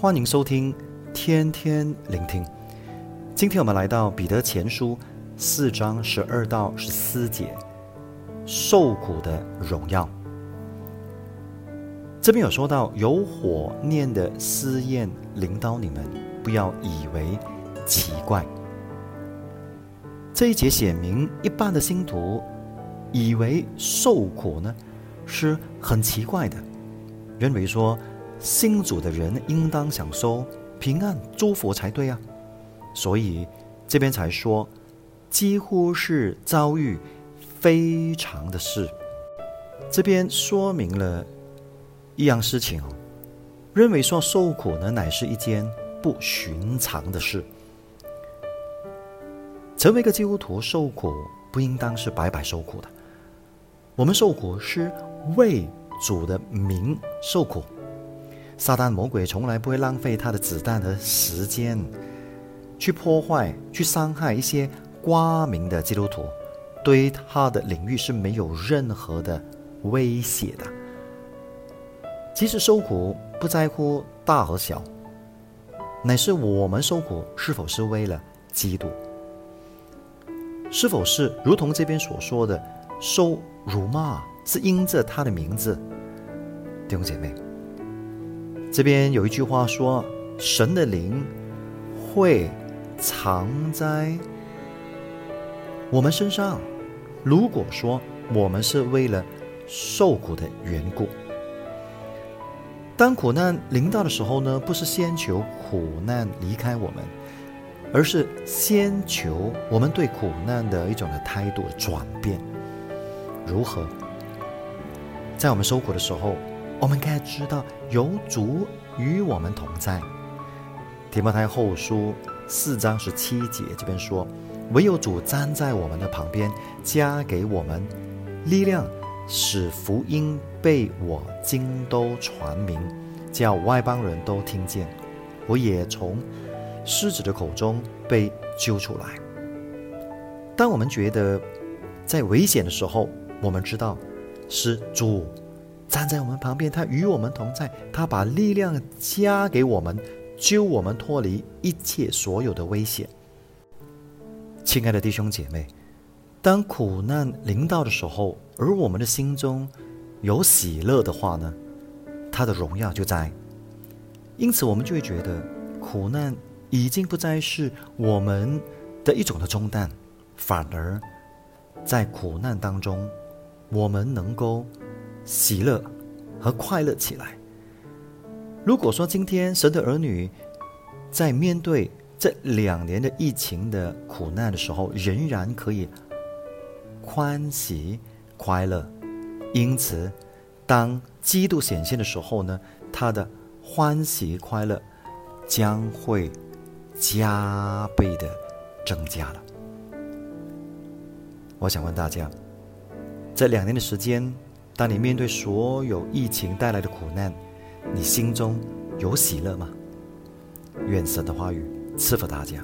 欢迎收听天天聆听。今天我们来到彼得前书四章十二到十四节，受苦的荣耀。这边有说到有火念的试验领导你们，不要以为奇怪。这一节写明，一般的信徒以为受苦呢是很奇怪的，认为说。信主的人应当享受平安祝福才对啊，所以这边才说几乎是遭遇非常的事。这边说明了一样事情哦，认为说受苦呢乃是一件不寻常的事。成为一个基督徒受苦，不应当是白白受苦的。我们受苦是为主的名受苦。撒旦魔鬼从来不会浪费他的子弹和时间，去破坏、去伤害一些光明的基督徒，对他的领域是没有任何的威胁的。其实受苦不在乎大和小，乃是我们受苦是否是为了基督，是否是如同这边所说的受辱骂是因着他的名字，弟兄姐妹。这边有一句话说：“神的灵会藏在我们身上。”如果说我们是为了受苦的缘故，当苦难临到的时候呢，不是先求苦难离开我们，而是先求我们对苦难的一种的态度转变。如何？在我们受苦的时候，我们该知道有主与我们同在。提摩太后书四章十七节这边说：“唯有主站在我们的旁边，加给我们力量，使福音被我京都传明，叫外邦人都听见。我也从狮子的口中被救出来。”当我们觉得在危险的时候，我们知道是主。站在我们旁边，他与我们同在，他把力量加给我们，救我们脱离一切所有的危险。亲爱的弟兄姐妹，当苦难临到的时候，而我们的心中有喜乐的话呢，他的荣耀就在。因此，我们就会觉得苦难已经不再是我们的一种的重担，反而在苦难当中，我们能够。喜乐和快乐起来。如果说今天神的儿女在面对这两年的疫情的苦难的时候，仍然可以欢喜快乐，因此当基督显现的时候呢，他的欢喜快乐将会加倍的增加了。我想问大家，这两年的时间。当你面对所有疫情带来的苦难，你心中有喜乐吗？愿神的话语赐福大家。